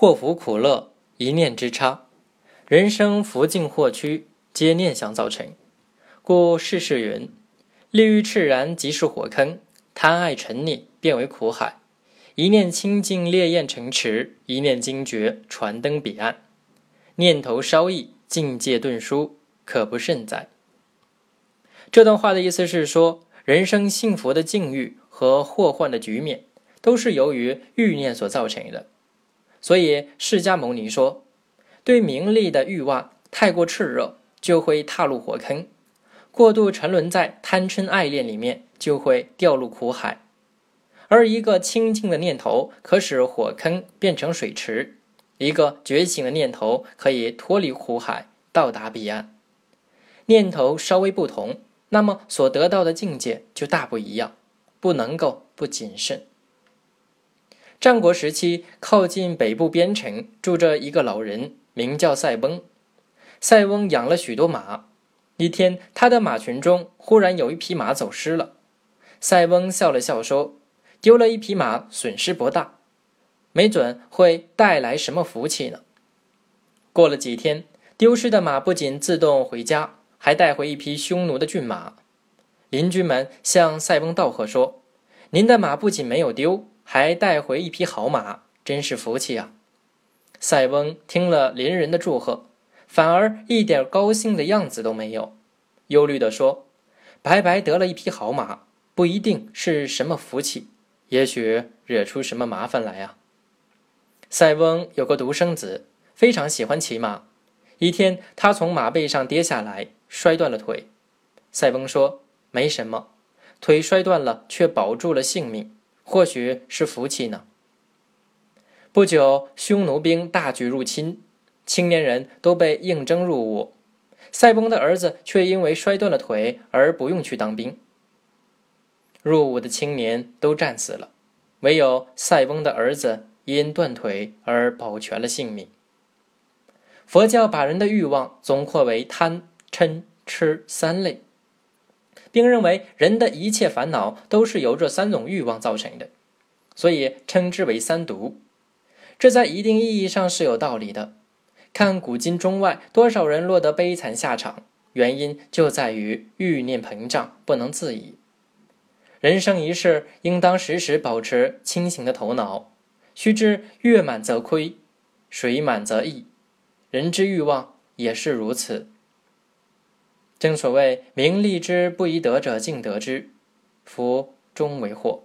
祸福苦乐，一念之差。人生福尽祸趋，皆念想造成。故世事云：利欲炽然即是火坑，贪爱沉溺变为苦海。一念清净，烈焰成池；一念惊觉，传登彼岸。念头稍异，境界顿殊，可不甚哉？这段话的意思是说，人生幸福的境遇和祸患的局面，都是由于欲念所造成的。所以，释迦牟尼说，对名利的欲望太过炽热，就会踏入火坑；过度沉沦在贪嗔爱恋里面，就会掉入苦海。而一个清净的念头，可使火坑变成水池；一个觉醒的念头，可以脱离苦海，到达彼岸。念头稍微不同，那么所得到的境界就大不一样，不能够不谨慎。战国时期，靠近北部边城住着一个老人，名叫塞翁。塞翁养了许多马，一天，他的马群中忽然有一匹马走失了。塞翁笑了笑说：“丢了一匹马，损失不大，没准会带来什么福气呢。”过了几天，丢失的马不仅自动回家，还带回一匹匈奴的骏马。邻居们向塞翁道贺说：“您的马不仅没有丢。”还带回一匹好马，真是福气啊！塞翁听了邻人的祝贺，反而一点高兴的样子都没有，忧虑地说：“白白得了一匹好马，不一定是什么福气，也许惹出什么麻烦来啊！”塞翁有个独生子，非常喜欢骑马。一天，他从马背上跌下来，摔断了腿。塞翁说：“没什么，腿摔断了，却保住了性命。”或许是福气呢。不久，匈奴兵大举入侵，青年人都被应征入伍。塞翁的儿子却因为摔断了腿而不用去当兵。入伍的青年都战死了，唯有塞翁的儿子因断腿而保全了性命。佛教把人的欲望总括为贪、嗔、痴三类。并认为人的一切烦恼都是由这三种欲望造成的，所以称之为三毒。这在一定意义上是有道理的。看古今中外，多少人落得悲惨下场，原因就在于欲念膨胀，不能自已。人生一世，应当时时保持清醒的头脑。须知月满则亏，水满则溢，人之欲望也是如此。正所谓名利之不宜得者，尽得之，福终为祸。